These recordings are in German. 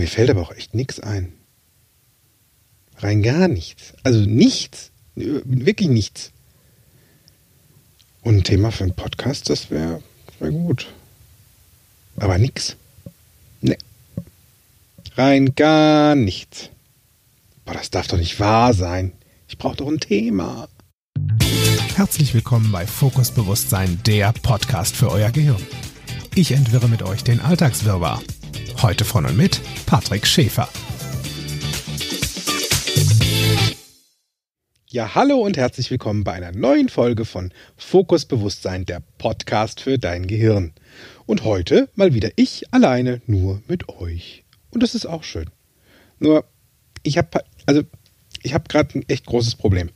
mir fällt aber auch echt nichts ein. Rein gar nichts. Also nichts. Wirklich nichts. Und ein Thema für einen Podcast, das wäre wär gut. Aber nix. Ne. Rein gar nichts. Boah, das darf doch nicht wahr sein. Ich brauche doch ein Thema. Herzlich willkommen bei Fokus Bewusstsein, der Podcast für euer Gehirn. Ich entwirre mit euch den Alltagswirrwarr. Heute von und mit Patrick Schäfer. Ja, hallo und herzlich willkommen bei einer neuen Folge von Fokus Bewusstsein, der Podcast für dein Gehirn. Und heute mal wieder ich alleine nur mit euch. Und das ist auch schön. Nur, ich habe also ich gerade ein echt großes Problem.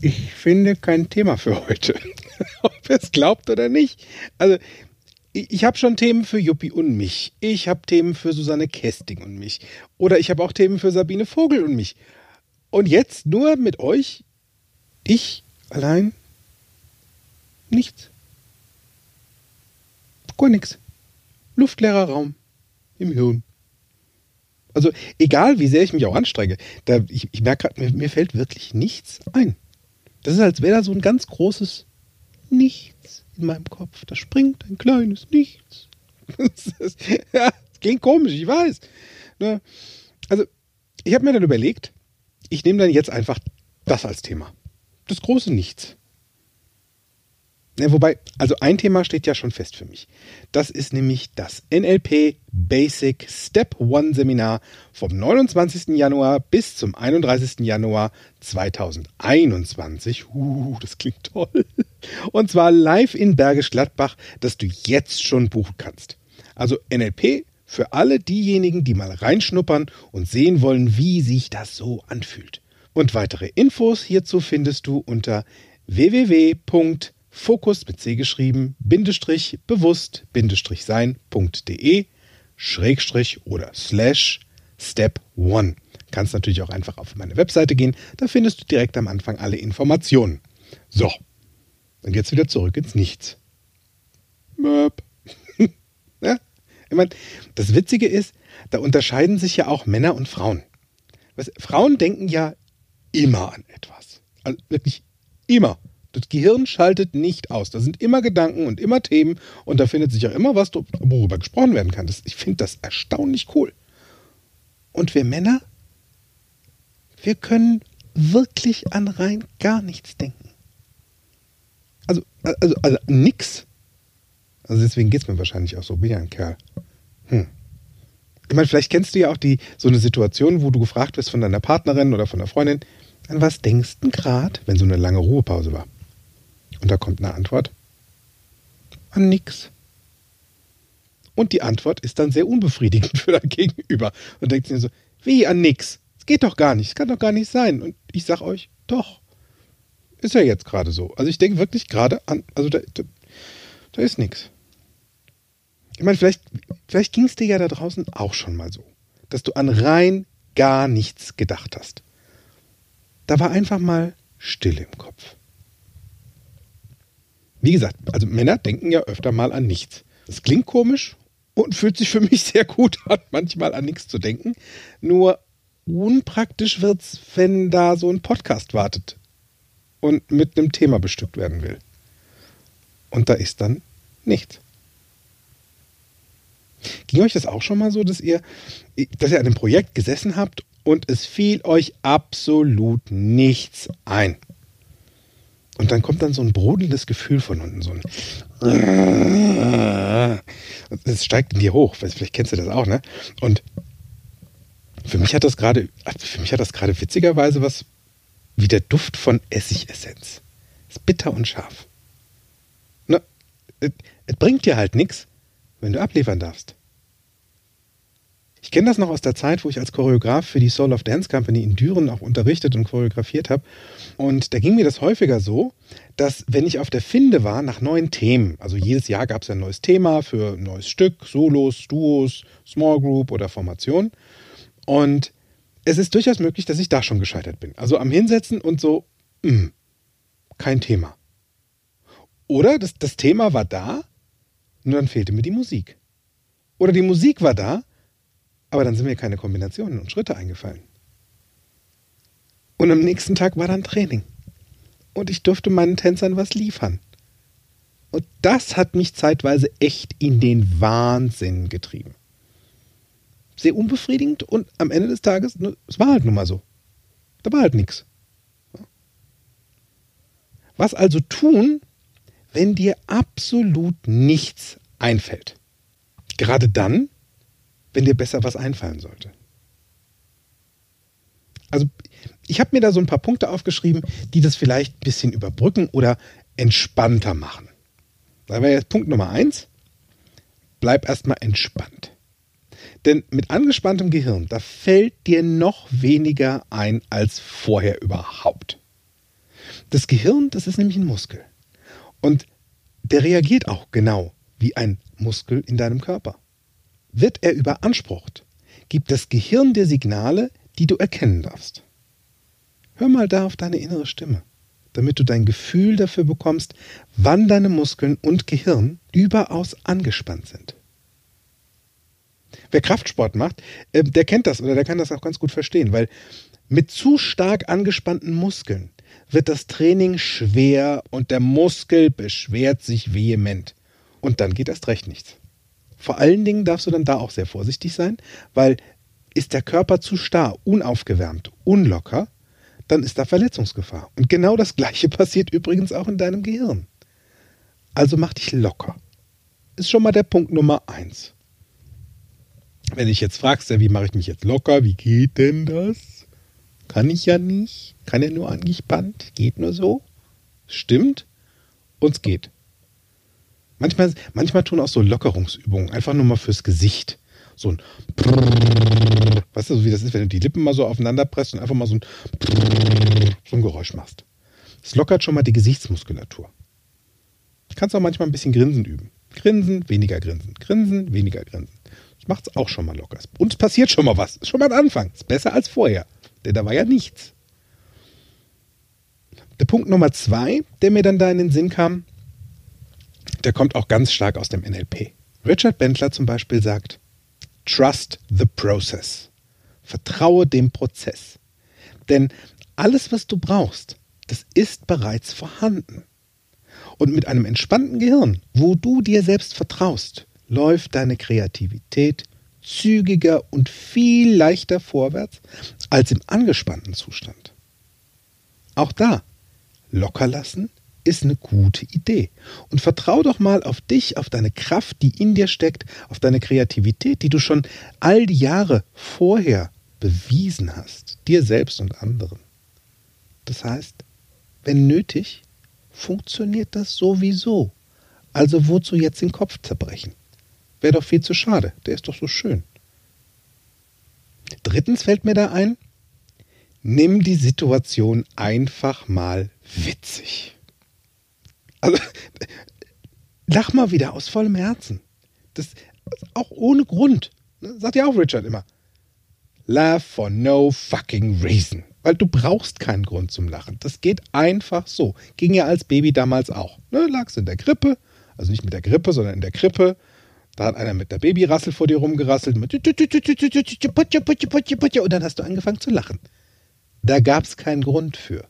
Ich finde kein Thema für heute. Ob ihr es glaubt oder nicht. Also, ich habe schon Themen für Juppie und mich. Ich habe Themen für Susanne Kesting und mich. Oder ich habe auch Themen für Sabine Vogel und mich. Und jetzt nur mit euch, ich allein, nichts. Gar nichts. Luftleerer Raum im Hirn. Also egal, wie sehr ich mich auch anstrenge, da, ich, ich merke gerade, mir, mir fällt wirklich nichts ein. Das ist, als wäre da so ein ganz großes Nichts in meinem Kopf. Da springt ein kleines Nichts. Ist, ja, klingt komisch, ich weiß. Ne? Also, ich habe mir dann überlegt, ich nehme dann jetzt einfach das als Thema. Das große Nichts. Ja, wobei, also ein Thema steht ja schon fest für mich. Das ist nämlich das NLP Basic Step One Seminar vom 29. Januar bis zum 31. Januar 2021. Uh, das klingt toll. Und zwar live in Bergisch Gladbach, das du jetzt schon buchen kannst. Also NLP für alle diejenigen, die mal reinschnuppern und sehen wollen, wie sich das so anfühlt. Und weitere Infos hierzu findest du unter www.fokus mit C geschrieben, Bindestrich bewusst, Bindestrich sein.de, Schrägstrich oder Slash Step One. Kannst natürlich auch einfach auf meine Webseite gehen, da findest du direkt am Anfang alle Informationen. So, dann geht's wieder zurück ins Nichts. Möp. ja, ich meine, das Witzige ist, da unterscheiden sich ja auch Männer und Frauen. Was, Frauen denken ja immer an etwas. Also wirklich immer. Das Gehirn schaltet nicht aus. Da sind immer Gedanken und immer Themen und da findet sich auch immer was, worüber gesprochen werden kann. Das, ich finde das erstaunlich cool. Und wir Männer, wir können wirklich an rein gar nichts denken. Also, also, also nix. Also deswegen geht es mir wahrscheinlich auch so. Bin ja ein Kerl. Hm. Ich meine, vielleicht kennst du ja auch die, so eine Situation, wo du gefragt wirst von deiner Partnerin oder von der Freundin, an was denkst du gerade, wenn so eine lange Ruhepause war? Und da kommt eine Antwort. An nix. Und die Antwort ist dann sehr unbefriedigend für dein Gegenüber. Und denkt sich so, wie an nix? Es geht doch gar nicht, es kann doch gar nicht sein. Und ich sag euch, doch. Ist ja jetzt gerade so. Also ich denke wirklich gerade an, also da, da, da ist nichts. Ich meine, vielleicht, vielleicht ging es dir ja da draußen auch schon mal so, dass du an rein gar nichts gedacht hast. Da war einfach mal Stille im Kopf. Wie gesagt, also Männer denken ja öfter mal an nichts. Das klingt komisch und fühlt sich für mich sehr gut an, manchmal an nichts zu denken. Nur unpraktisch wird's, wenn da so ein Podcast wartet und mit einem Thema bestückt werden will. Und da ist dann nichts. Ging euch das auch schon mal so, dass ihr, dass ihr an einem Projekt gesessen habt und es fiel euch absolut nichts ein? Und dann kommt dann so ein brodelndes Gefühl von unten, so ein. Es steigt in dir hoch. Vielleicht kennst du das auch, ne? Und für mich hat das gerade, für mich hat das gerade witzigerweise was wie der Duft von Essigessenz. Ist bitter und scharf. Ne? Es bringt dir halt nichts, wenn du abliefern darfst. Ich kenne das noch aus der Zeit, wo ich als Choreograf für die Soul of Dance Company in Düren auch unterrichtet und choreografiert habe. Und da ging mir das häufiger so, dass wenn ich auf der Finde war nach neuen Themen, also jedes Jahr gab es ein neues Thema für ein neues Stück, Solos, Duos, Small Group oder Formation. Und es ist durchaus möglich, dass ich da schon gescheitert bin. Also am Hinsetzen und so, mh, hm, kein Thema. Oder das, das Thema war da, nur dann fehlte mir die Musik. Oder die Musik war da, Aber dann sind mir keine Kombinationen und Schritte eingefallen. Und am nächsten Tag war dann Training. Und ich durfte meinen Tänzern was liefern. Und das hat mich zeitweise echt in den Wahnsinn getrieben. Sehr unbefriedigend und am Ende des Tages, ne, es war halt nun mal so. Da war halt nichts. Was also tun, wenn dir absolut nichts einfällt? Gerade dann, wenn dir besser was einfallen sollte. Also ich habe mir da so ein paar Punkte aufgeschrieben, die das vielleicht ein bisschen überbrücken oder entspannter machen. Da wäre jetzt Punkt Nummer eins. Bleib erstmal entspannt. Denn mit angespanntem Gehirn, da fällt dir noch weniger ein als vorher überhaupt. Das Gehirn, das ist nämlich ein Muskel. Und der reagiert auch genau wie ein Muskel in deinem Körper. Wird er überansprucht, gibt das Gehirn dir Signale, die du erkennen darfst. Hör mal da auf deine innere Stimme, damit du dein Gefühl dafür bekommst, wann deine Muskeln und Gehirn überaus angespannt sind. Wer Kraftsport macht, äh, der kennt das oder der kann das auch ganz gut verstehen, weil mit zu stark angespannten Muskeln wird das Training schwer und der Muskel beschwert sich vehement. Und dann geht erst recht nichts. Vor allen Dingen darfst du dann da auch sehr vorsichtig sein, weil ist der Körper zu starr, unaufgewärmt, unlocker, dann ist da Verletzungsgefahr. Und genau das Gleiche passiert übrigens auch in deinem Gehirn. Also mach dich locker. Ist schon mal der Punkt Nummer eins. Wenn ich jetzt fragst, wie mache ich mich jetzt locker, wie geht denn das? Kann ich ja nicht. Kann ja nur angespannt. Geht nur so. Stimmt. Und es geht. Manchmal, manchmal tun auch so Lockerungsübungen, einfach nur mal fürs Gesicht. So ein Weißt du, wie das ist, wenn du die Lippen mal so aufeinander presst und einfach mal so ein, so ein Geräusch machst. Das lockert schon mal die Gesichtsmuskulatur. Du kannst auch manchmal ein bisschen Grinsen üben. Grinsen, weniger Grinsen. Grinsen, weniger Grinsen. Macht es auch schon mal locker. Und es passiert schon mal was. Ist schon mal ein Anfang. Ist besser als vorher. Denn da war ja nichts. Der Punkt Nummer zwei, der mir dann da in den Sinn kam, der kommt auch ganz stark aus dem NLP. Richard Bentler zum Beispiel sagt, Trust the process. Vertraue dem Prozess. Denn alles, was du brauchst, das ist bereits vorhanden. Und mit einem entspannten Gehirn, wo du dir selbst vertraust, läuft deine Kreativität zügiger und viel leichter vorwärts als im angespannten Zustand. Auch da, locker lassen ist eine gute Idee. Und vertrau doch mal auf dich, auf deine Kraft, die in dir steckt, auf deine Kreativität, die du schon all die Jahre vorher bewiesen hast, dir selbst und anderen. Das heißt, wenn nötig, funktioniert das sowieso. Also wozu jetzt den Kopf zerbrechen? Wäre doch viel zu schade, der ist doch so schön. Drittens fällt mir da ein, nimm die Situation einfach mal witzig. Also, lach mal wieder aus vollem Herzen. Das auch ohne Grund. Sagt ja auch Richard immer. Laugh for no fucking reason. Weil du brauchst keinen Grund zum Lachen. Das geht einfach so. Ging ja als Baby damals auch. Ne, lagst in der Grippe, also nicht mit der Grippe, sondern in der Krippe. Da hat einer mit der Babyrassel vor dir rumgerasselt. Und dann hast du angefangen zu lachen. Da gab es keinen Grund für.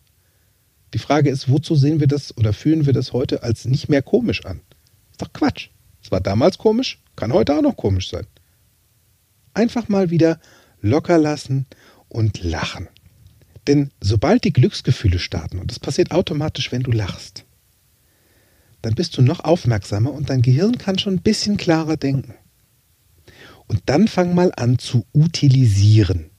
Die Frage ist, wozu sehen wir das oder fühlen wir das heute als nicht mehr komisch an? Ist doch Quatsch. Es war damals komisch, kann heute auch noch komisch sein. Einfach mal wieder locker lassen und lachen. Denn sobald die Glücksgefühle starten, und das passiert automatisch, wenn du lachst, dann bist du noch aufmerksamer und dein Gehirn kann schon ein bisschen klarer denken. Und dann fang mal an zu utilisieren.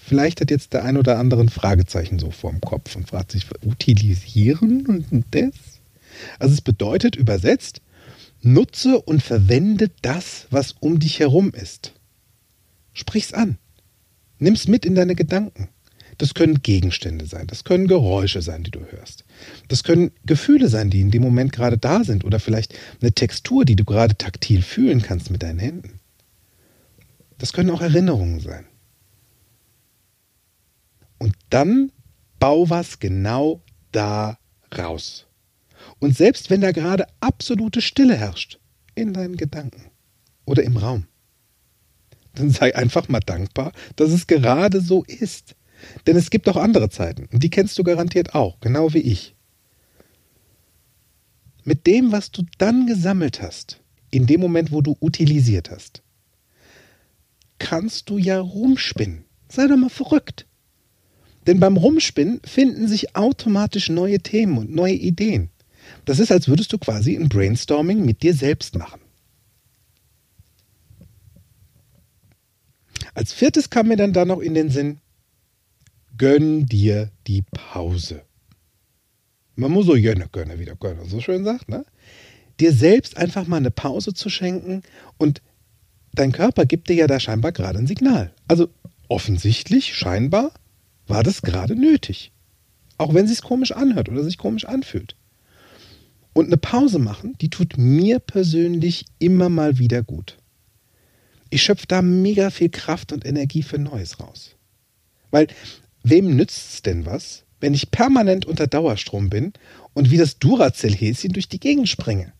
Vielleicht hat jetzt der ein oder andere ein Fragezeichen so vorm Kopf und fragt sich, utilisieren und das? Also es bedeutet übersetzt, nutze und verwende das, was um dich herum ist. Sprich's an. Nimm's mit in deine Gedanken. Das können Gegenstände sein, das können Geräusche sein, die du hörst. Das können Gefühle sein, die in dem Moment gerade da sind oder vielleicht eine Textur, die du gerade taktil fühlen kannst mit deinen Händen. Das können auch Erinnerungen sein. Und dann bau was genau da raus. Und selbst wenn da gerade absolute Stille herrscht, in deinen Gedanken oder im Raum, dann sei einfach mal dankbar, dass es gerade so ist. Denn es gibt auch andere Zeiten, und die kennst du garantiert auch, genau wie ich. Mit dem, was du dann gesammelt hast, in dem Moment, wo du utilisiert hast, kannst du ja rumspinnen. Sei doch mal verrückt. Denn beim Rumspinnen finden sich automatisch neue Themen und neue Ideen. Das ist, als würdest du quasi ein Brainstorming mit dir selbst machen. Als viertes kam mir dann da noch in den Sinn, gönn dir die Pause. Man muss so jönne gönnen, wie der Gönner so schön sagt, ne? Dir selbst einfach mal eine Pause zu schenken und dein Körper gibt dir ja da scheinbar gerade ein Signal. Also offensichtlich, scheinbar, war das gerade nötig. Auch wenn es sich komisch anhört oder sich komisch anfühlt. Und eine Pause machen, die tut mir persönlich immer mal wieder gut. Ich schöpfe da mega viel Kraft und Energie für Neues raus. Weil wem nützt es denn was, wenn ich permanent unter Dauerstrom bin und wie das Duracell-Häschen durch die Gegend springe?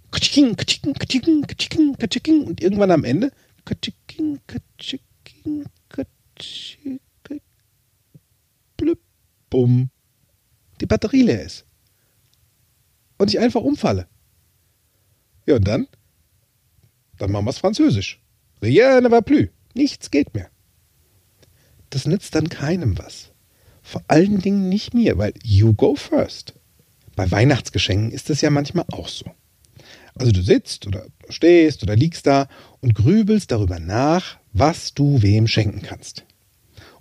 Und irgendwann am Ende bumm, die Batterie leer ist. Und ich einfach umfalle. Ja, und dann? Dann machen wir es französisch. Rien ne va plus. Nichts geht mehr. Das nützt dann keinem was. Vor allen Dingen nicht mir, weil you go first. Bei Weihnachtsgeschenken ist es ja manchmal auch so. Also du sitzt oder stehst oder liegst da und grübelst darüber nach, was du wem schenken kannst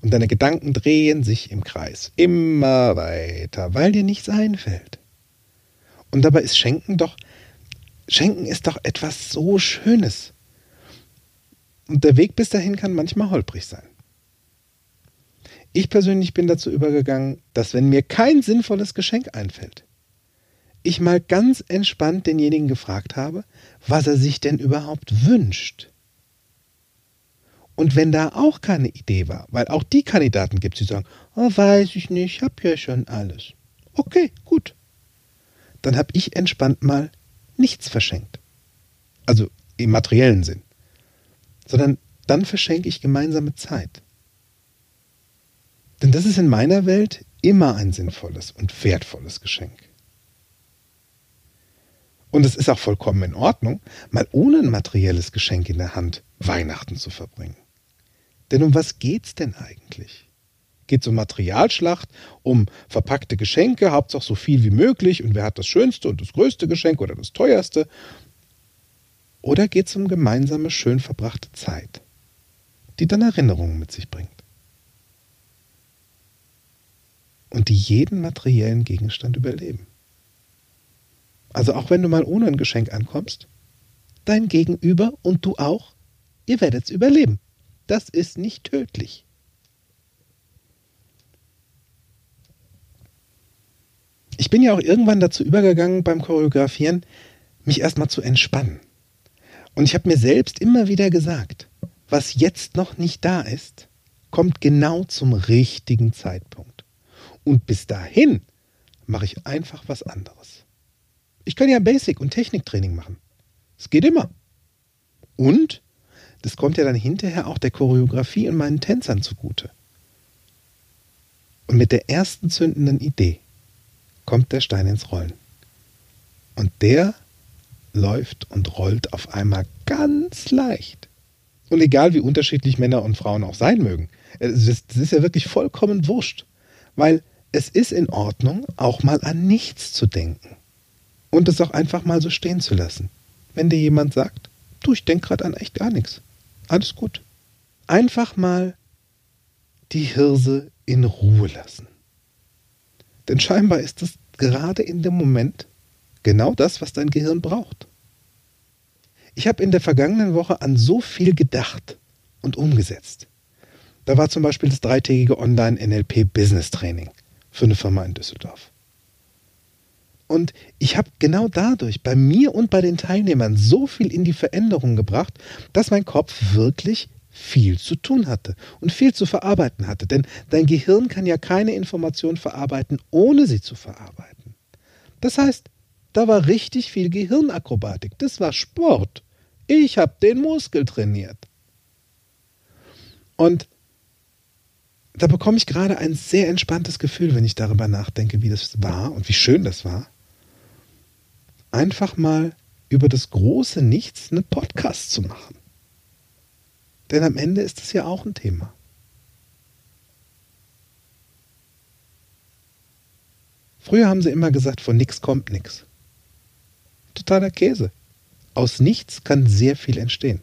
und deine Gedanken drehen sich im Kreis immer weiter, weil dir nichts einfällt. Und dabei ist Schenken doch, Schenken ist doch etwas so Schönes. Und der Weg bis dahin kann manchmal holprig sein. Ich persönlich bin dazu übergegangen, dass wenn mir kein sinnvolles Geschenk einfällt, ich mal ganz entspannt denjenigen gefragt habe, was er sich denn überhaupt wünscht. Und wenn da auch keine Idee war, weil auch die Kandidaten gibt, die sagen, oh, weiß ich nicht, ich hab ja schon alles. Okay, gut. Dann habe ich entspannt mal nichts verschenkt. Also im materiellen Sinn. Sondern dann verschenke ich gemeinsame Zeit. Denn das ist in meiner Welt immer ein sinnvolles und wertvolles Geschenk. Und es ist auch vollkommen in Ordnung, mal ohne ein materielles Geschenk in der Hand Weihnachten zu verbringen. Denn um was geht's denn eigentlich? Geht es um Materialschlacht, um verpackte Geschenke, Hauptsache so viel wie möglich und wer hat das schönste und das größte Geschenk oder das teuerste? Oder geht es um gemeinsame, schön verbrachte Zeit, die dann Erinnerungen mit sich bringt? Und die jeden materiellen Gegenstand überleben. Also auch wenn du mal ohne ein Geschenk ankommst, dein Gegenüber und du auch, ihr werdet es überleben. Das ist nicht tödlich. Ich bin ja auch irgendwann dazu übergegangen beim Choreografieren, mich erstmal zu entspannen. Und ich habe mir selbst immer wieder gesagt, was jetzt noch nicht da ist, kommt genau zum richtigen Zeitpunkt. Und bis dahin mache ich einfach was anderes. Ich kann ja Basic- und Techniktraining machen. Es geht immer. Und das kommt ja dann hinterher auch der Choreografie und meinen Tänzern zugute. Und mit der ersten zündenden Idee kommt der Stein ins Rollen. Und der läuft und rollt auf einmal ganz leicht. Und egal wie unterschiedlich Männer und Frauen auch sein mögen, das ist ja wirklich vollkommen wurscht, weil es ist in Ordnung, auch mal an nichts zu denken und es auch einfach mal so stehen zu lassen. Wenn dir jemand sagt, du, ich denke gerade an echt gar nichts. Alles gut. Einfach mal die Hirse in Ruhe lassen. Denn scheinbar ist es gerade in dem Moment genau das, was dein Gehirn braucht. Ich habe in der vergangenen Woche an so viel gedacht und umgesetzt. Da war zum Beispiel das dreitägige Online-NLP-Business-Training für eine Firma in Düsseldorf. Und ich habe genau dadurch bei mir und bei den Teilnehmern so viel in die Veränderung gebracht, dass mein Kopf wirklich viel zu tun hatte und viel zu verarbeiten hatte. Denn dein Gehirn kann ja keine Information verarbeiten, ohne sie zu verarbeiten. Das heißt, da war richtig viel Gehirnakrobatik. Das war Sport. Ich habe den Muskel trainiert. Und da bekomme ich gerade ein sehr entspanntes Gefühl, wenn ich darüber nachdenke, wie das war und wie schön das war. Einfach mal über das große Nichts einen Podcast zu machen. Denn am Ende ist es ja auch ein Thema. Früher haben sie immer gesagt, von nichts kommt nichts. Totaler Käse. Aus nichts kann sehr viel entstehen.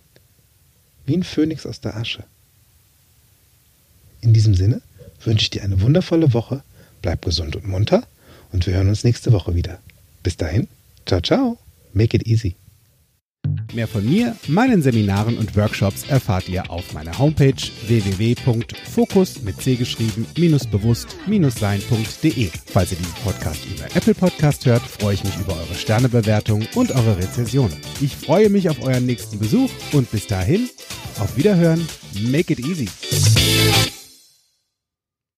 Wie ein Phönix aus der Asche. In diesem Sinne wünsche ich dir eine wundervolle Woche, bleib gesund und munter und wir hören uns nächste Woche wieder. Bis dahin, ciao, ciao, make it easy. Mehr von mir, meinen Seminaren und Workshops erfahrt ihr auf meiner Homepage www.fokus mit C geschrieben bewusst sein.de. Falls ihr diesen Podcast über Apple Podcast hört, freue ich mich über eure Sternebewertung und eure Rezension. Ich freue mich auf euren nächsten Besuch und bis dahin, auf Wiederhören, make it easy.